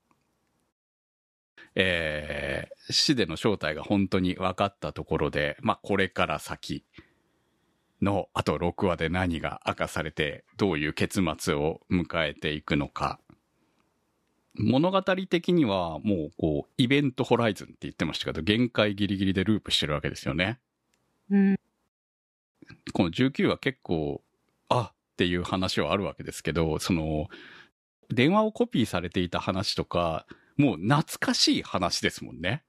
えー、死での正体が本当に分かったところで、まあこれから先の、あと6話で何が明かされて、どういう結末を迎えていくのか。物語的にはもうこう、イベントホライズンって言ってましたけど、限界ギリギリでループしてるわけですよね。うん。この19は結構、あっていう話はあるわけですけど、その、電話をコピーされていた話とか、もう懐かしい話ですもんね。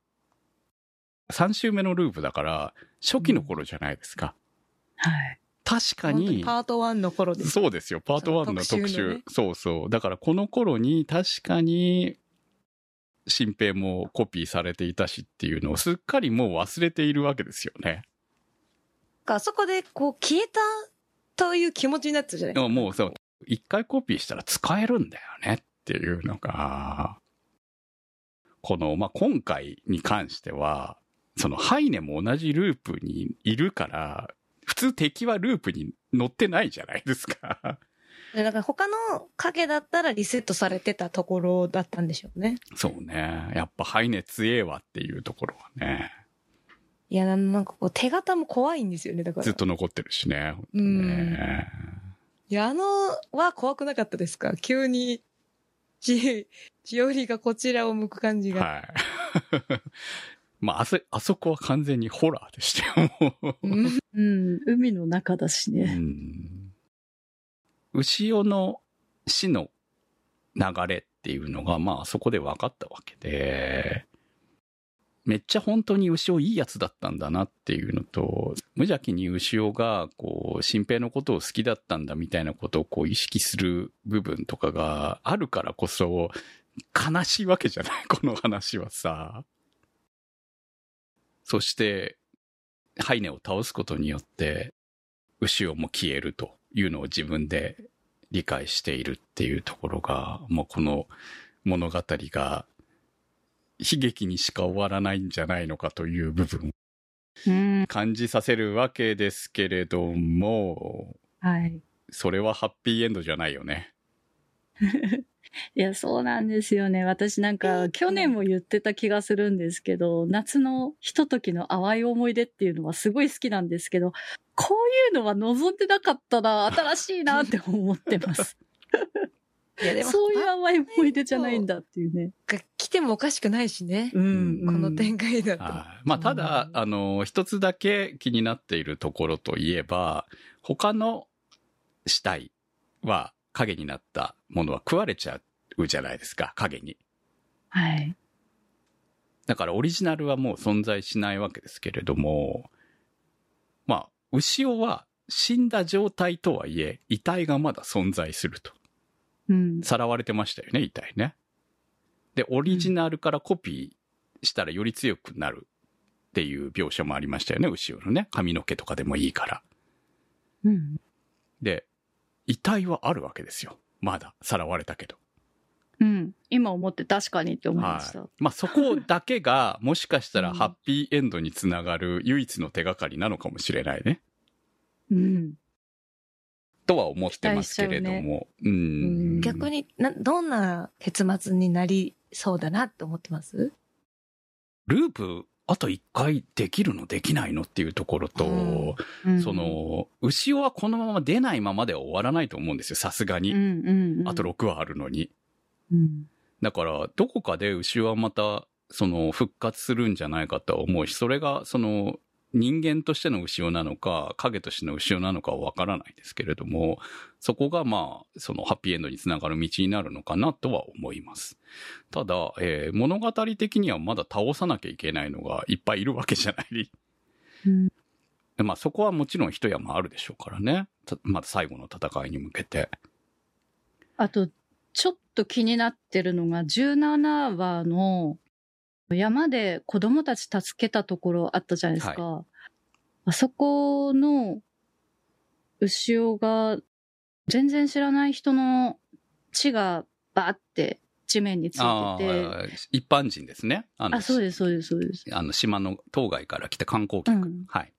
3週目のループだから、初期の頃じゃないですか。はい。確かに、パート1の頃です。そうですよ、パート1の特集。その特集のねそうそう。だからこの頃に確かに、新平もコピーされていたしっていうのをすっかりもう忘れているわけですよね。あそこでこう消えたという気持ちになってたじゃないでももうそう、一回コピーしたら使えるんだよねっていうのが、この、まあ、今回に関しては、そのハイネも同じループにいるから、普通敵はループに乗ってないじゃないですか。でだから他の影だったらリセットされてたところだったんでしょうね。そうね。やっぱハイネ強えわっていうところはね、いや、なんかこう手形も怖いんですよね、だから。ずっと残ってるしね。ほんとうんねいや、あのは怖くなかったですか？急に、ち、ちおりがこちらを向く感じが。はい。[LAUGHS] まあ、あそ、あそこは完全にホラーでしたよ、もう。うんうん、海の中だしうね。ん。牛尾の死の流れっていうのが、まあ、そこで分かったわけで、めっちゃ本当に牛尾いいやつだったんだなっていうのと、無邪気に牛尾が、こう、新平のことを好きだったんだみたいなことをこう意識する部分とかがあるからこそ、悲しいわけじゃない [LAUGHS] この話はさ。そして、ハイネを倒すことによって、牛尾も消えるというのを自分で理解しているっていうところが、もうこの物語が悲劇にしか終わらないんじゃないのかという部分。感じさせるわけですけれども、はい。それはハッピーエンドじゃないよね。[LAUGHS] いや、そうなんですよね。私なんか、去年も言ってた気がするんですけど、夏のひとときの淡い思い出っていうのはすごい好きなんですけど、こういうのは望んでなかったな、新しいなって思ってます。[LAUGHS] いや、でも、そういう淡い思い出じゃないんだっていうね。が来てもおかしくないしね。うん。この展開だと。はいまあ、ただ、あの、一つだけ気になっているところといえば、他の死体は影になったものは食われちゃうじゃないですか、影に。はい。だからオリジナルはもう存在しないわけですけれども、まあ、牛尾は死んだ状態とはいえ、遺体がまだ存在すると。うん。さらわれてましたよね、遺体ね。で、オリジナルからコピーしたらより強くなるっていう描写もありましたよね、牛尾のね。髪の毛とかでもいいから。うん。で、遺体はあるわけですよ。まだ、さらわれたけど。うん。今思って確かにって思いました。はい。まあ、そこだけが、[LAUGHS] もしかしたらうんハッピーエンドにつながる唯一の手がかりなのかもしれないね。うん。とは思ってますけれども。うんうん逆にな、どんな結末になりそうだなって思ってます？ループ、あと一回できるのできないのっていうところと、うんうんそ、の、牛尾はこのまま出ないままでは終わらないと思うんですよ、さすがに。うんうんうん。あと6話あるのに。うん。だから、どこかで牛尾はまた、その、復活するんじゃないかとは思うし、それが、その、人間としての牛尾なのか、影としての牛尾なのかはわからないですけれども、そこがまあ、そのハッピーエンドにつながる道になるのかなとは思います。ただ、えー物語的にはまだ倒さなきゃいけないのがいっぱいいるわけじゃない。うんでまあそこはもちろん一山あるでしょうからね。たまだ最後の戦いに向けて。あと、ちょっと気になってるのが、17話の山で子供たち助けたところあったじゃないですか。あそこの牛尾が全然知らない人の血がバーって地面につあいてて。あ、一般人ですね。あのあ、そうです、そうです、そうです。あの、島の当該から来た観光客。うんはい。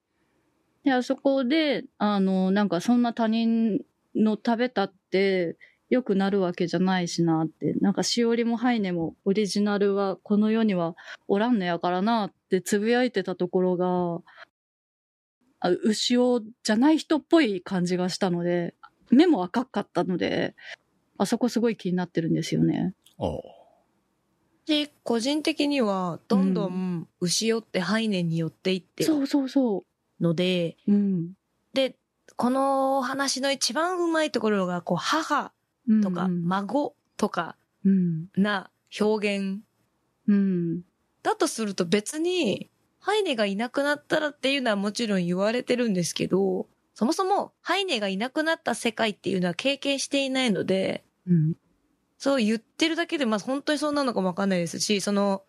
で、あそこで、あの、なんかそんな他人の食べたって良くなるわけじゃないしなって、なんかしおりもハイネもオリジナルはこの世にはおらんのやからなってつぶやいてたところが、あ牛尾じゃない人っぽい感じがしたので、目も赤かったので、あそこすごい気になってるんですよね。で、個人的には、どんどん牛尾ってハイネに寄っていってるそうそうそので、う。うん。で、この話の一番うまいところが、こう、母とかうんうん孫とかうん。な表現うん。だとすると別に、ハイネがいなくなったらっていうのはもちろん言われてるんですけど、そもそもハイネがいなくなった世界っていうのは経験していないので、うん。そう言ってるだけで、まあ本当にそうなのかもわかんないですし、その、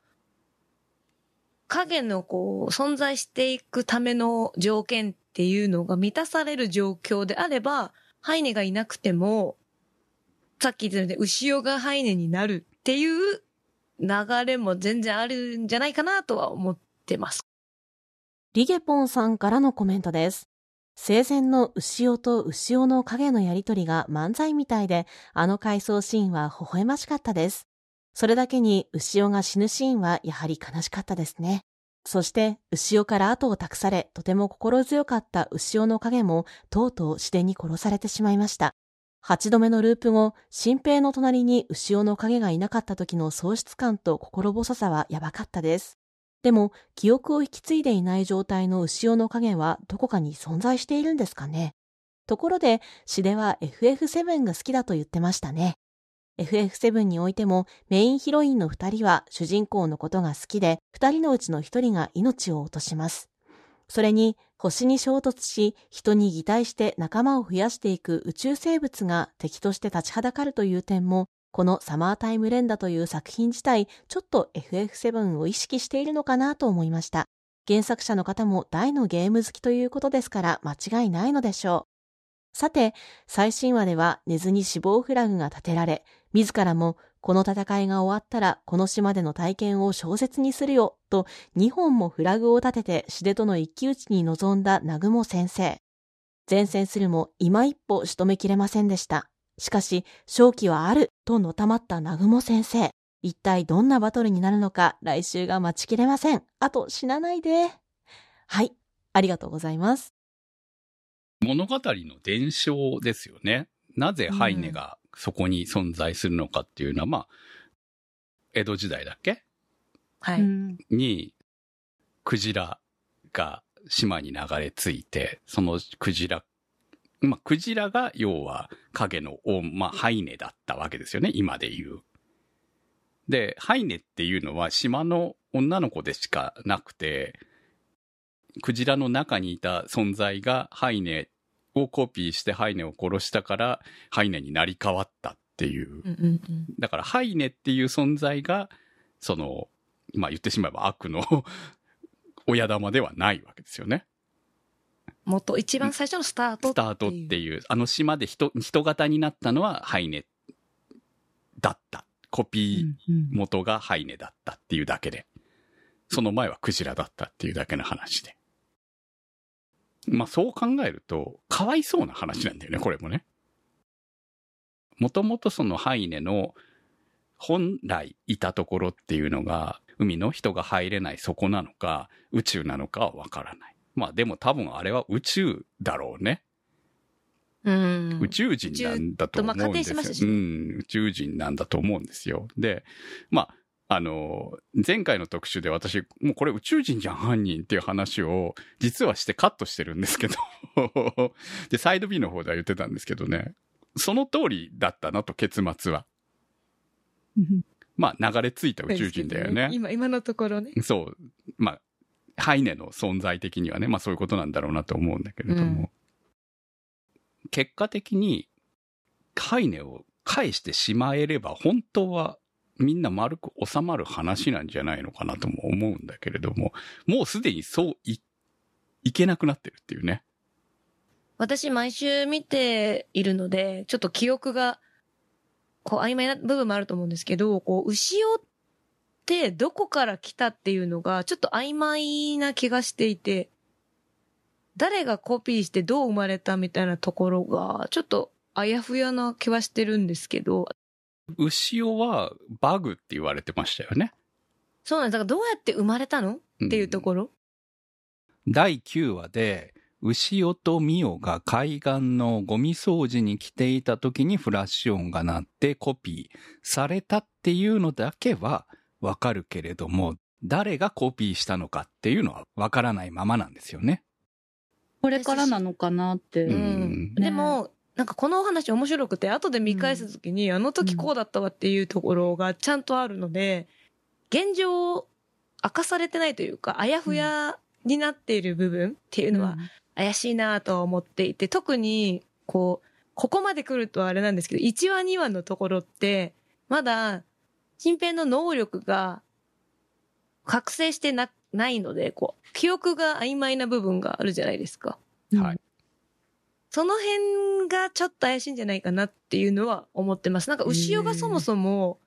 影のこう、存在していくための条件っていうのが満たされる状況であれば、ハイネがいなくても、さっき言ったように、牛尾がハイネになるっていう流れも全然あるんじゃないかなとは思ってます。リゲポンさんからのコメントです。生前の牛尾と牛尾の影のやりとりが漫才みたいで、あの回想シーンは微笑ましかったです。それだけに牛尾が死ぬシーンはやはり悲しかったですね。そして、牛尾から後を託され、とても心強かった牛尾の影も、とうとう自然に殺されてしまいました。八度目のループ後、新平の隣に牛尾の影がいなかった時の喪失感と心細さはやばかったです。でも、記憶を引き継いでいない状態の牛尾の影はどこかに存在しているんですかね？ところで、シデは FF7 が好きだと言ってましたね。FF7 においてもメインヒロインの二人は主人公のことが好きで、二人のうちの一人が命を落とします。それに、星に衝突し、人に擬態して仲間を増やしていく宇宙生物が敵として立ちはだかるという点も、このサマータイム連打という作品自体、ちょっと FF7 を意識しているのかなと思いました。原作者の方も大のゲーム好きということですから間違いないのでしょう。さて、最新話では寝ずに死亡フラグが立てられ、自らもこの戦いが終わったらこの島での体験を小説にするよと2本もフラグを立ててシデとの一騎打ちに臨んだ南雲先生。前線するも今一歩仕留めきれませんでした。しかし、勝機はあるとのたまった南雲先生。一体どんなバトルになるのか来週が待ちきれません。あと死なないで。はい、ありがとうございます。物語の伝承ですよね。なぜハイネがそこに存在するのかっていうのは、まあ、江戸時代だっけ？はい。うん。に、クジラが島に流れ着いて、そのクジラ、まあ、クジラが要は影の王、まあ、ハイネだったわけですよね、今で言う。で、ハイネっていうのは島の女の子でしかなくて、クジラの中にいた存在がハイネをコピーしてハイネを殺したから、ハイネになり変わったっていう。だから、ハイネっていう存在が、その、まあ言ってしまえば悪の [LAUGHS] 親玉ではないわけですよね。元、一番最初のスタートスタートっていう、あの島で人、人型になったのはハイネだった。コピーうん元がハイネだったっていうだけで。その前はクジラだったっていうだけの話で。まあそう考えると、かわいそうな話なんだよね、これもね。もともとそのハイネの本来いたところっていうのが、海の人が入れない底なのか、宇宙なのかはわからない。まあでも多分あれは宇宙だろうね。うん。宇宙人なんだと思うんですよ。宇宙とまあうん、宇宙人なんだと思うんですよ。で、まあ、あの、前回の特集で私、もうこれ宇宙人じゃん、犯人っていう話を、実はしてカットしてるんですけど、[LAUGHS] で、サイド B の方では言ってたんですけどね、その通りだったなと、結末は。うんまあ、流れ着いた宇宙人だよね。今、今のところね。そう。まあ、ハイネの存在的にはね、まあそういうことなんだろうなと思うんだけれども、うん結果的に、ハイネを返してしまえれば、本当はみんな丸く収まる話なんじゃないのかなとも思うんだけれども、もうすでにそうい、いけなくなってるっていうね。私、毎週見ているので、ちょっと記憶が、こう、曖昧な部分もあると思うんですけど、こう、牛尾ってどこから来たっていうのが、ちょっと曖昧な気がしていて、誰がコピーしてどう生まれたみたいなところが、ちょっとあやふやな気はしてるんですけど、牛尾はバグって言われてましたよね。そうなんです。だからどうやって生まれたの？っていうところ。第9話で、牛尾とミオが海岸のゴミ掃除に来ていた時にフラッシュ音が鳴ってコピーされたっていうのだけはわかるけれども、誰がコピーしたのかっていうのはわからないままなんですよね。これからなのかなって。ううんん。ねでも、なんかこのお話面白くて、後で見返すときに、あの時こうだったわっていうところがちゃんとあるので、現状、明かされてないというか、あやふやになっている部分っていうのは怪しいなとは思っていて、特に、こう、ここまで来るとあれなんですけど、1話2話のところって、まだ、新平の能力が覚醒してな、ないので、こう、記憶が曖昧な部分があるじゃないですか。はい。その辺がちょっと怪しいんじゃないかなっていうのは思ってます。なんか、牛尾がそもそも、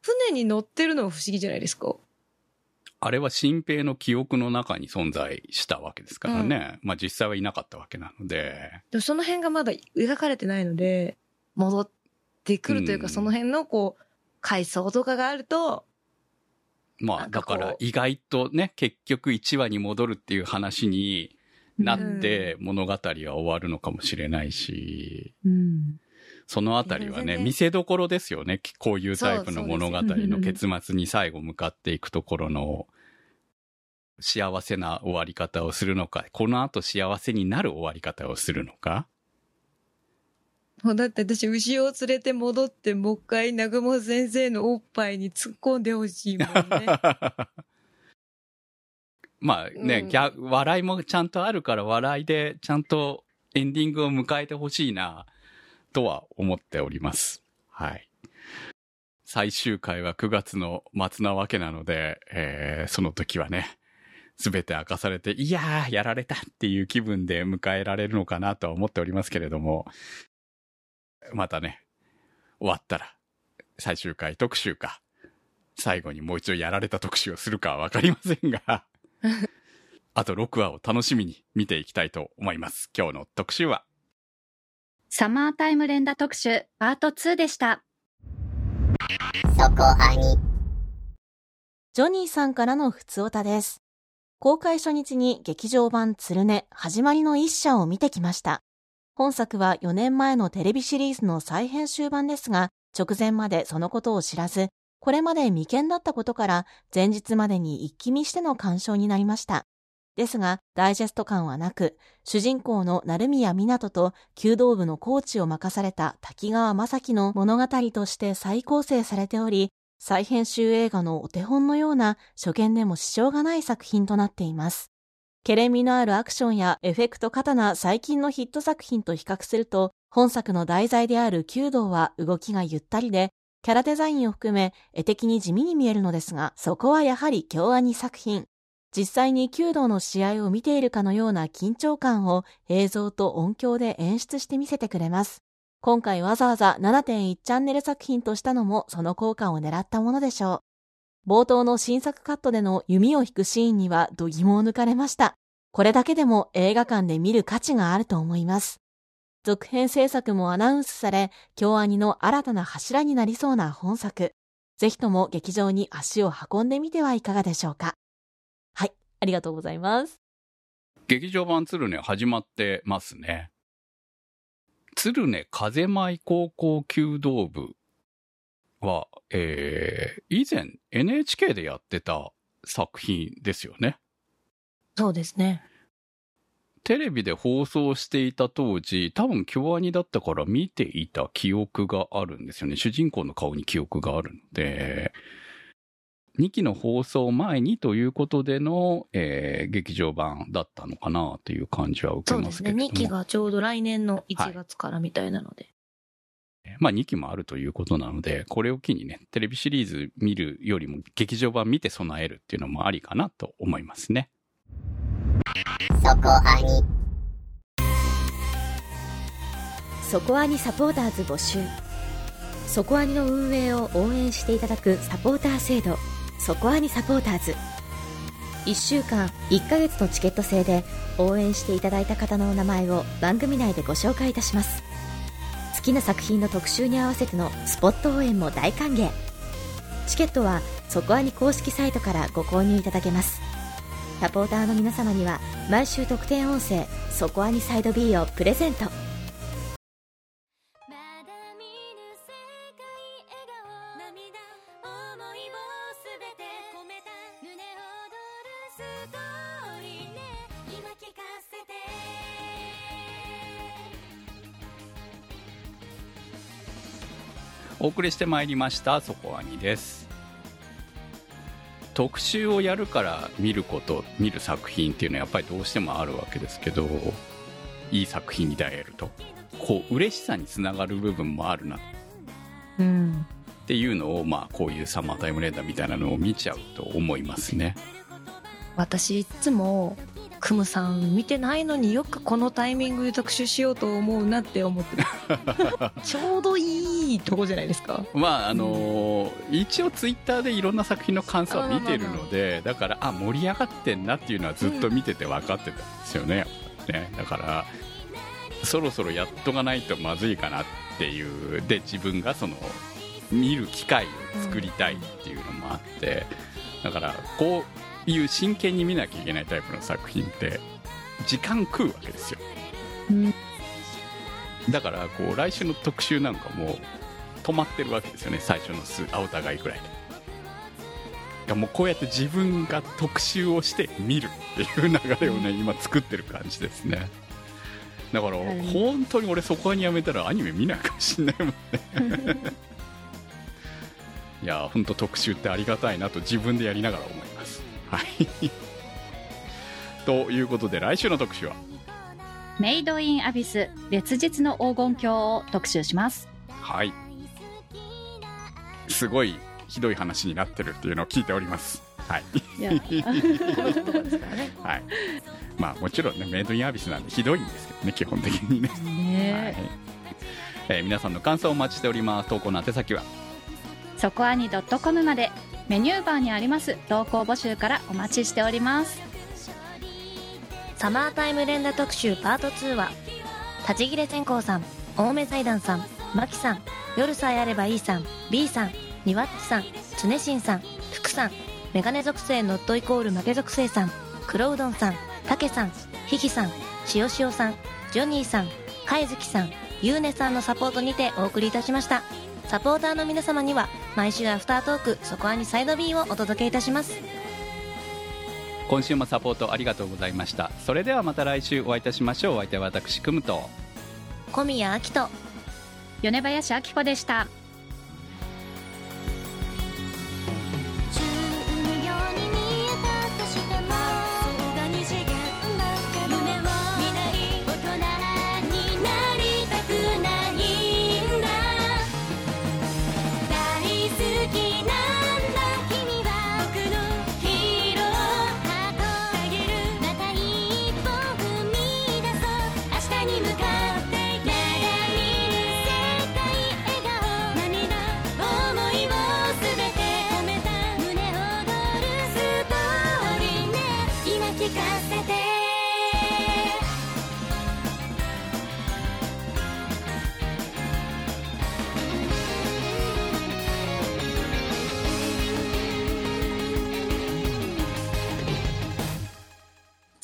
船に乗ってるのが不思議じゃないですか？あれは新平の記憶の中に存在したわけですからね。まあ実際はいなかったわけなので。でもその辺がまだ描かれてないので、戻ってくるというか、うんその辺のこう、回想とかがあると、まあだから意外とね、結局1話に戻るっていう話になって物語は終わるのかもしれないし、うん。そのあたりはいね、見せどころですよね。こういうタイプの物語の結末に最後向かっていくところの幸せな終わり方をするのか、この後幸せになる終わり方をするのか。もうだって私、牛を連れて戻って、もう一回、南雲先生のおっぱいに突っ込んでほしいもんね。[LAUGHS] まあね、うんギャ笑いもちゃんとあるから笑いでちゃんとエンディングを迎えてほしいな、とは思っております。はい。最終回は9月の末なわけなので、えーその時はね、すべて明かされて、いやー、やられたっていう気分で迎えられるのかなとは思っておりますけれども、またね、終わったら、最終回特集か、最後にもう一度やられた特集をするかはわかりませんが、あと6話を楽しみに見ていきたいと思います。今日の特集は、サマータイム連打特集パート2でした。ジョニーさんからのふつおたです。公開初日に劇場版つるね始まりの一社を見てきました。本作は4年前のテレビシリーズの再編集版ですが、直前までそのことを知らず、これまで未見だったことから、前日までに一気見しての鑑賞になりました。ですが、ダイジェスト感はなく、主人公の成宮湊と弓道部のコーチを任された滝川正樹の物語として再構成されており、再編集映画のお手本のような初見でも支障がない作品となっています。ケレン味のあるアクションやエフェクト過多な最近のヒット作品と比較すると、本作の題材である弓道は動きがゆったりで、キャラデザインを含め絵的に地味に見えるのですが、そこはやはり京アニ作品。実際に弓道の試合を見ているかのような緊張感を映像と音響で演出して見せてくれます。今回わざわざ7.1チャンネル作品としたのもその効果を狙ったものでしょう。冒頭の新作カットでの弓を引くシーンには度肝を抜かれました。これだけでも映画館で見る価値があると思います。続編制作もアナウンスされ、京アニの新たな柱になりそうな本作。ぜひとも劇場に足を運んでみてはいかがでしょうか。はい、ありがとうございます。劇場版鶴音始まってますね。鶴音風舞高校弓道部は、えー、以前 NHK でやってた作品ですよね。そうですね。テレビで放送していた当時、多分京アニだったから見ていた記憶があるんですよね。主人公の顔に記憶があるので、2期の放送前にということでの、えー劇場版だったのかなという感じは受けそうですね。ますけれども。2期がちょうど来年の1月からみたいなので。まあ2期もあるということなので、これを機にね、テレビシリーズ見るよりも劇場版見て備えるっていうのもありかなと思いますね。そこアニ。サポーターズ募集。そこアニの運営を応援していただくサポーター制度。そこアニサポーターズ。1週間1ヶ月のチケット制で応援していただいた方のお名前を番組内でご紹介いたします。好きな作品の特集に合わせてのスポット応援も大歓迎。チケットはそこアニ公式サイトからご購入いただけます。サポーターの皆様には毎週特典音声「そこアニサイド B」をプレゼント。お送りしてまいりましたそこアニです。特集をやるから見ること見る作品っていうのはやっぱりどうしてもあるわけですけどいい作品に出会えるとこう嬉しさにつながる部分もあるなうん。っていうのをまあこういうサマータイムレンダーみたいなのを見ちゃうと思いますね私いつも、クムさん見てないのによくこのタイミングで特集しようと思うなって思ってる [LAUGHS] ちょうどいいとこじゃないですか。まああのー一応ツイッターでいろんな作品の感想は見てるのでだからあ盛り上がってんなっていうのはずっと見てて分かってたんですよね,、やっぱね。だからそろそろやっとかないとまずいかなっていうで自分がその見る機会を作りたいっていうのもあってだからこういう真剣に見なきゃいけないタイプの作品って時間食うわけですよ。うん。だからこう来週の特集なんかも止まってるわけですよね。最初の数あお互いくらいで。もうこうやって自分が特集をして見るっていう流れをね今作ってる感じですね。だからはい。本当に俺そこにやめたらアニメ見ないかもしんないもんね。[LAUGHS] いや本当特集ってありがたいなと自分でやりながら思います。はい。ということで来週の特集は？メイドインアビス烈日の黄金鏡を特集します。はい。すごいひどい話になってるっていうのを聞いております。はい。い [LAUGHS] ね。はい。まあもちろんね、メイドインアビスなんでひどいんですけどね、基本的にね。はいねえー皆さんの感想をお待ちしております。投稿の宛先は、そこアニ .com までメニューバーにあります投稿募集からお待ちしております。サマータイム連打特集パート2は、立ち切れ線香さん、青梅財団さん、マキさん、夜さえあればいいさん、B さん、ニワッチさん、つねしんさん、福さん、メガネ属性ノットイコール負け属性さん、黒うどんさん、たけさん、ひひさん、しおしおさん、ジョニーさん、かいずきさん、ゆうねさんのサポートにてお送りいたしました。サポーターの皆様には、毎週アフタートーク、そこアニサイド B をお届けいたします。今週もサポートありがとうございました。それではまた来週お会いいたしましょう。お相手は私、くむと。小宮明と、米林明子でした。